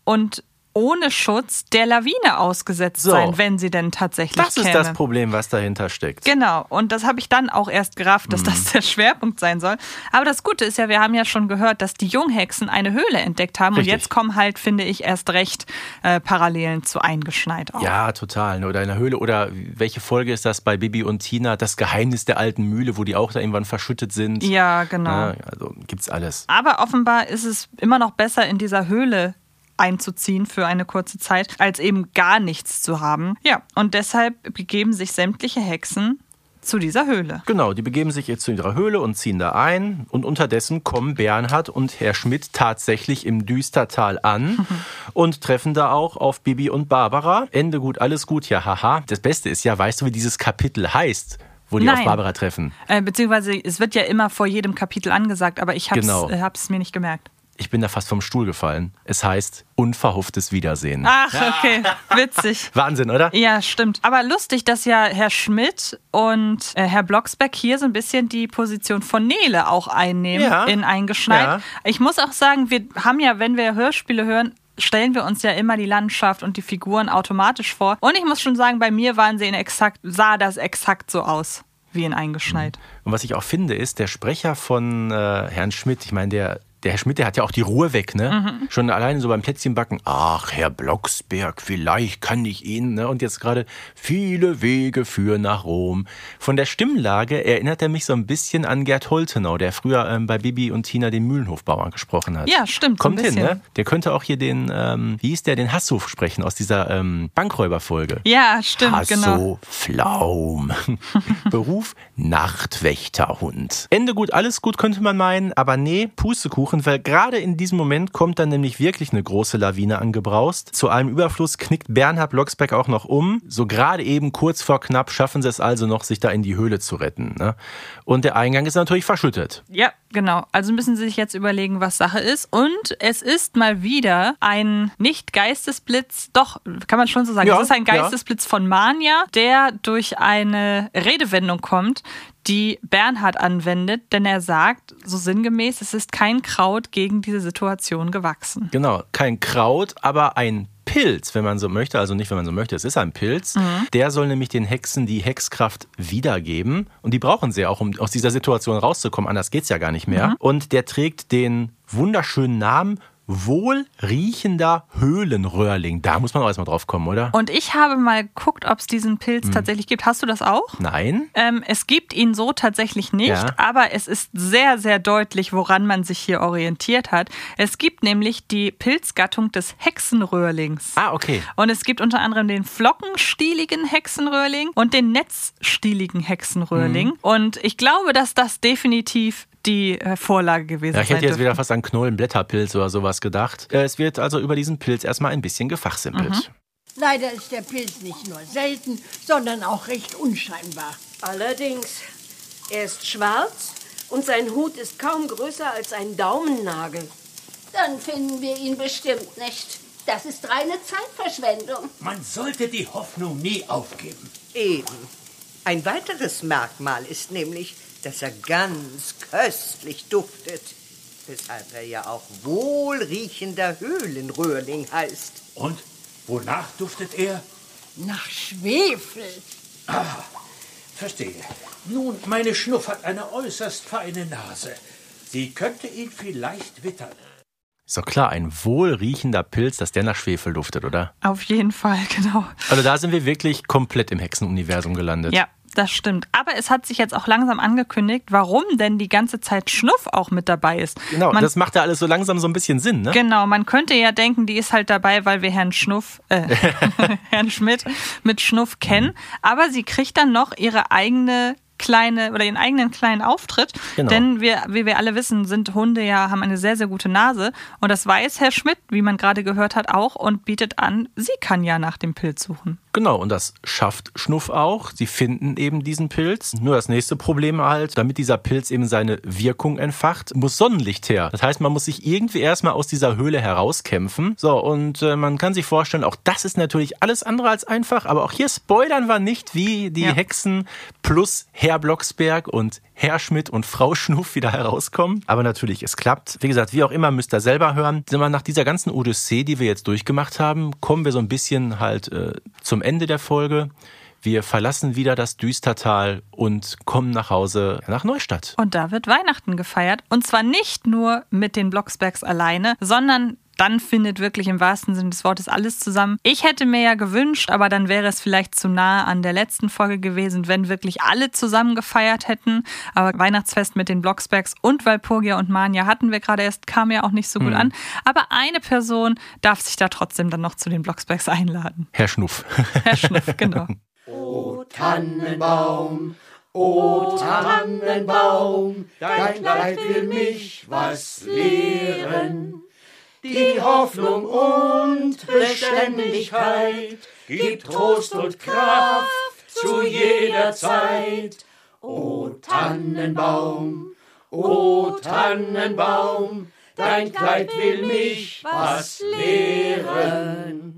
und ohne Schutz der Lawine ausgesetzt So. sein, wenn sie denn tatsächlich Das ist käme. das Problem, was dahinter steckt. Genau, und das habe ich dann auch erst gerafft, Mhm. dass das der Schwerpunkt sein soll. Aber das Gute ist ja, wir haben ja schon gehört, dass die Junghexen eine Höhle entdeckt haben Richtig. und jetzt kommen halt, finde ich, erst recht äh, Parallelen zu eingeschneit auf. Ja, total. Oder in der Höhle. Oder welche Folge ist das bei Bibi und Tina? Das Geheimnis der alten Mühle, wo die auch da irgendwann verschüttet sind. Ja, genau. Ja, also gibt's alles. Aber offenbar ist es immer noch besser, in dieser Höhle einzuziehen für eine kurze Zeit, als eben gar nichts zu haben. Ja, und deshalb begeben sich sämtliche Hexen zu dieser Höhle. Genau, die begeben sich jetzt zu ihrer Höhle und ziehen da ein. Und unterdessen kommen Bernhard und Herr Schmidt tatsächlich im Düstertal an und treffen da auch auf Bibi und Barbara. Ende gut, alles gut, ja, haha. Das Beste ist ja, weißt du, wie dieses Kapitel heißt, wo die auf Nein. Barbara treffen? Äh, beziehungsweise es wird ja immer vor jedem Kapitel angesagt, aber ich habe es Genau. äh, hab's mir nicht gemerkt. Ich bin da fast vom Stuhl gefallen. Es heißt unverhofftes Wiedersehen. Ach, okay, witzig. Wahnsinn, oder? Ja, stimmt. Aber lustig, dass ja Herr Schmidt und äh, Herr Blocksberg hier so ein bisschen die Position von Nele auch einnehmen Ja. in Eingeschneit. Ja. Ich muss auch sagen, wir haben ja, wenn wir Hörspiele hören, stellen wir uns ja immer die Landschaft und die Figuren automatisch vor. Und ich muss schon sagen, bei mir waren sie in exakt, sah das exakt so aus wie in Eingeschneit. Und was ich auch finde, ist, der Sprecher von äh, Herrn Schmidt, ich meine, der, der Herr Schmidt, der hat ja auch die Ruhe weg, ne? Schon alleine so beim Plätzchenbacken. Ach, Herr Blocksberg, vielleicht kann ich Ihnen, ne? Und jetzt gerade viele Wege führen nach Rom. Von der Stimmlage erinnert er mich so ein bisschen an Gerd Holtenau, der früher ähm, bei Bibi und Tina den Mühlenhofbauern gesprochen hat. Ja, stimmt, Kommt hin, ne? Der könnte auch hier den, ähm, wie hieß der, den Hasshof sprechen aus dieser ähm, Bankräuberfolge. Ja, stimmt, Hasso genau. Flaum. Beruf Nachtwächterhund. Ende gut, alles gut könnte man meinen, aber nee, Pustekuchen, weil gerade in diesem Moment kommt dann nämlich wirklich eine große Lawine angebraust. Zu allem Überfluss knickt Bernhard Blocksberg auch noch um. So gerade eben kurz vor knapp schaffen sie es also noch, sich da in die Höhle zu retten. Ne? Und der Eingang ist natürlich verschüttet. Ja, genau. Also müssen Sie sich jetzt überlegen, was Sache ist. Und es ist mal wieder ein nicht Geistesblitz, doch, kann man schon so sagen. Ja, es ist ein ja. Geistesblitz von Mania, der durch eine Redewendung kommt, die Bernhard anwendet, denn er sagt, so sinngemäß, es ist kein Kraut gegen diese Situation gewachsen. Genau, kein Kraut, aber ein Pilz, wenn man so möchte. Also nicht, wenn man so möchte, es ist ein Pilz. Der soll nämlich den Hexen die Hexkraft wiedergeben. Und die brauchen sie auch, um aus dieser Situation rauszukommen. Anders geht's ja gar nicht mehr. Und der trägt den wunderschönen Namen wohlriechender Höhlenröhrling. Da muss man auch erstmal drauf kommen, oder? Und ich habe mal geguckt, ob es diesen Pilz Hm. tatsächlich gibt. Hast du das auch? Nein. Ähm, es gibt ihn so tatsächlich nicht, Ja. aber es ist sehr, sehr deutlich, woran man sich hier orientiert hat. Es gibt nämlich die Pilzgattung des Hexenröhrlings. Ah, okay. Und es gibt unter anderem den flockenstieligen Hexenröhrling und den netzstieligen Hexenröhrling. Mhm. Und ich glaube, dass das definitiv die äh, Vorlage gewesen Ja, ich sein hätte jetzt wieder fast an Knollenblätterpilz oder sowas gedacht. Äh, Es wird also über diesen Pilz erstmal ein bisschen gefachsimpelt. Mhm. Leider ist der Pilz nicht nur selten, sondern auch recht unscheinbar. Allerdings, er ist schwarz und sein Hut ist kaum größer als ein Daumennagel. Dann finden wir ihn bestimmt nicht. Das ist reine Zeitverschwendung. Man sollte die Hoffnung nie aufgeben. Eben. Ein weiteres Merkmal ist nämlich, dass er ganz köstlich duftet. Weshalb er ja auch wohlriechender Höhlenröhrling heißt. Und wonach duftet er? Nach Schwefel. Ah, verstehe. Nun, meine Schnuff hat eine äußerst feine Nase. Sie könnte ihn vielleicht wittern. Ist doch klar, ein wohlriechender Pilz, dass der nach Schwefel duftet, oder? Auf jeden Fall, genau. Also da sind wir wirklich komplett im Hexenuniversum gelandet. Ja, das stimmt. Aber es hat sich jetzt auch langsam angekündigt, warum denn die ganze Zeit Schnuff auch mit dabei ist. Genau, Man- das macht ja alles so langsam so ein bisschen Sinn, ne? Genau, man könnte ja denken, die ist halt dabei, weil wir Herrn Schnuff, äh, Herrn Schmidt mit Schnuff kennen. Aber sie kriegt dann noch ihre eigene kleine oder ihren eigenen kleinen Auftritt. Genau. Denn wir, wie wir alle wissen, sind Hunde ja, haben eine sehr, sehr gute Nase. Und das weiß Herr Schmidt, wie man gerade gehört hat, auch und bietet an, sie kann ja nach dem Pilz suchen. Genau, und das schafft Schnuff auch. Sie finden eben diesen Pilz. Nur das nächste Problem halt, damit dieser Pilz eben seine Wirkung entfacht, muss Sonnenlicht her. Das heißt, man muss sich irgendwie erstmal aus dieser Höhle herauskämpfen. So, und äh, man kann sich vorstellen, auch das ist natürlich alles andere als einfach, aber auch hier spoilern wir nicht, wie die Ja. Hexen plus Herr Blocksberg und Herr Schmidt und Frau Schnuff wieder herauskommen. Aber natürlich, es klappt. Wie gesagt, wie auch immer, müsst ihr selber hören. Sind wir nach dieser ganzen Odyssee, die wir jetzt durchgemacht haben, kommen wir so ein bisschen halt äh, zum Ende der Folge. Wir verlassen wieder das Düstertal und kommen nach Hause nach Neustadt. Und da wird Weihnachten gefeiert. Und zwar nicht nur mit den Blocksbergs alleine, sondern dann findet wirklich im wahrsten Sinne des Wortes alles zusammen. Ich hätte mir ja gewünscht, aber dann wäre es vielleicht zu nah an der letzten Folge gewesen, wenn wirklich alle zusammen gefeiert hätten. Aber Weihnachtsfest mit den Blocksbergs und Walpurgia und Manja hatten wir gerade erst, kam ja auch nicht so gut Mhm. an. Aber eine Person darf sich da trotzdem dann noch zu den Blocksbergs einladen. Herr Schnuff. Herr Schnuff, genau. O Tannenbaum, o Tannenbaum, dein Kleid will mich was lehren. Die Hoffnung und Beständigkeit gibt Trost und Kraft zu jeder Zeit. O Tannenbaum, o Tannenbaum, dein Kleid will mich was lehren.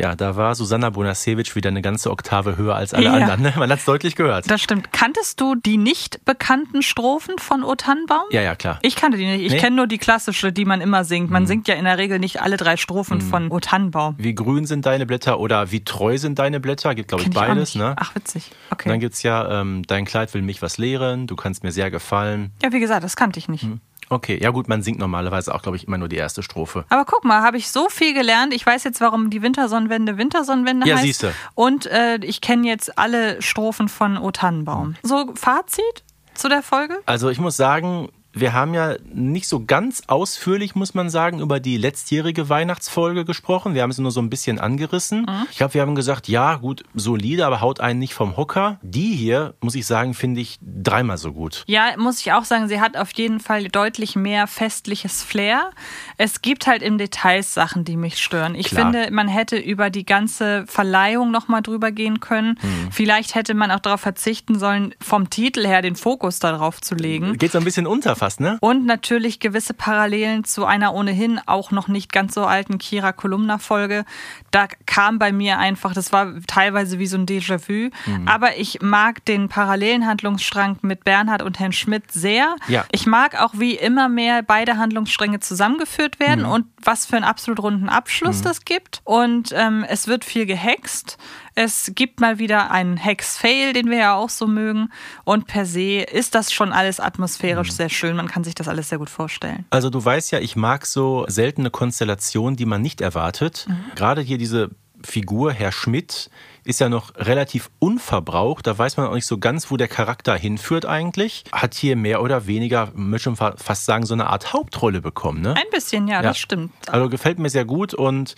Ja, da war Susanna Bonasewicz wieder eine ganze Oktave höher als alle Ja. anderen. Ne? Man hat es deutlich gehört. Das stimmt. Kanntest du die nicht bekannten Strophen von O Tannenbaum? Ja, ja, klar. Ich kannte die nicht. Ich Nee? kenne nur die klassische, die man immer singt. Man singt ja in der Regel nicht alle drei Strophen von O Tannenbaum. Wie grün sind deine Blätter oder wie treu sind deine Blätter? Gibt, glaube ich, beides. Ne? Ach, witzig. Und Okay. dann gibt's ja, ähm, dein Kleid will mich was lehren, du kannst mir sehr gefallen. Ja, wie gesagt, das kannte ich nicht. Okay, ja gut, man singt normalerweise auch, glaube ich, immer nur die erste Strophe. Aber guck mal, habe ich so viel gelernt. Ich weiß jetzt, warum die Wintersonnenwende Wintersonnenwende Ja, heißt. siehste. Und äh, ich kenne jetzt alle Strophen von O Tannenbaum. So, Fazit zu der Folge? Also ich muss sagen, wir haben ja nicht so ganz ausführlich, muss man sagen, über die letztjährige Weihnachtsfolge gesprochen. Wir haben es nur so ein bisschen angerissen. Ich glaube, wir haben gesagt, ja, gut, solide, aber haut einen nicht vom Hocker. Die hier, muss ich sagen, finde ich dreimal so gut. Ja, muss ich auch sagen, sie hat auf jeden Fall deutlich mehr festliches Flair. Es gibt halt im Details Sachen, die mich stören. Ich Klar. finde, man hätte über die ganze Verleihung nochmal drüber gehen können. Mhm. Vielleicht hätte man auch darauf verzichten sollen, vom Titel her den Fokus darauf zu legen. Geht so ein bisschen unter fast, ne? Und natürlich gewisse Parallelen zu einer ohnehin auch noch nicht ganz so alten Kira Kolumna Folge. Da kam bei mir einfach, das war teilweise wie so ein Déjà-vu. Mhm. Aber ich mag den parallelen Handlungsstrang mit Bernhard und Herrn Schmidt sehr. Ja. Ich mag auch, wie immer mehr beide Handlungsstränge zusammengeführt werden Mhm. und was für einen absolut runden Abschluss das gibt. Und ähm, es wird viel gehext. Es gibt mal wieder einen Hex-Fail, den wir ja auch so mögen. Und per se ist das schon alles atmosphärisch mhm. sehr schön. Man kann sich das alles sehr gut vorstellen. Also du weißt ja, ich mag so seltene Konstellationen, die man nicht erwartet. Mhm. Gerade hier diese Figur, Herr Schmidt, ist ja noch relativ unverbraucht. Da weiß man auch nicht so ganz, wo der Charakter hinführt eigentlich. Hat hier mehr oder weniger, möchte schon fast sagen, so eine Art Hauptrolle bekommen. Ne? Ein bisschen, ja, ja, das stimmt. Also gefällt mir sehr gut und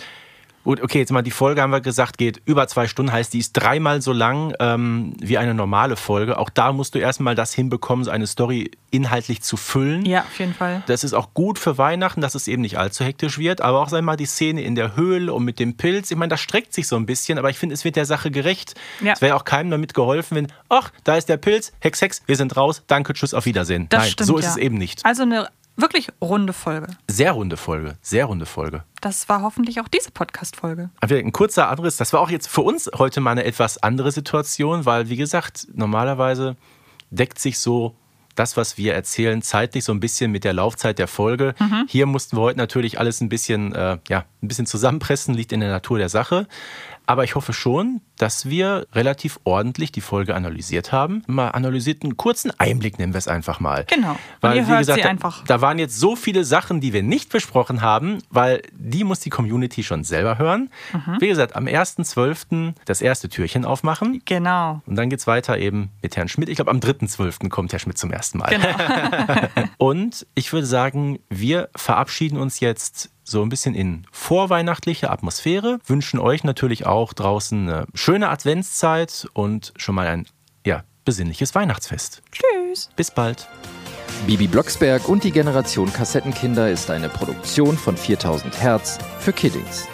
Gut, okay, jetzt mal die Folge haben wir gesagt, geht über zwei Stunden, heißt die ist dreimal so lang ähm, wie eine normale Folge. Auch da musst du erstmal das hinbekommen, so eine Story inhaltlich zu füllen. Ja, auf jeden Fall. Das ist auch gut für Weihnachten, dass es eben nicht allzu hektisch wird. Aber auch, sag mal, die Szene in der Höhle und mit dem Pilz, ich meine, das streckt sich so ein bisschen, aber ich finde, es wird der Sache gerecht. Ja. Es wäre auch keinem damit geholfen, wenn, ach, da ist der Pilz, Hex, Hex, wir sind raus, danke, tschüss, auf Wiedersehen. Das Nein, stimmt, so ist ja. es eben nicht. Also eine wirklich runde Folge. Sehr runde Folge, sehr runde Folge. Das war hoffentlich auch diese Podcast-Folge. Ein kurzer Abriss. Das war auch jetzt für uns heute mal eine etwas andere Situation, weil, wie gesagt, normalerweise deckt sich so das, was wir erzählen, zeitlich so ein bisschen mit der Laufzeit der Folge. Mhm. Hier mussten wir heute natürlich alles ein bisschen, äh, ja, ein bisschen zusammenpressen, liegt in der Natur der Sache. Aber ich hoffe schon, dass wir relativ ordentlich die Folge analysiert haben. Mal analysiert einen kurzen Einblick, nennen wir es einfach mal. Genau. Weil, ihr wie gesagt. Da, da waren jetzt so viele Sachen, die wir nicht besprochen haben, weil die muss die Community schon selber hören. Mhm. Wie gesagt, am 1.12. das erste Türchen aufmachen. Genau. Und dann geht es weiter eben mit Herrn Schmidt. Ich glaube, am 3.12. kommt Herr Schmidt zum ersten Mal. Genau. Und ich würde sagen, wir verabschieden uns jetzt so ein bisschen in vorweihnachtliche Atmosphäre. Wünschen euch natürlich auch draußen eine schöne Adventszeit und schon mal ein ja, besinnliches Weihnachtsfest. Tschüss. Bis bald. Bibi Blocksberg und die Generation Kassettenkinder ist eine Produktion von 4000 Hertz für Kiddings.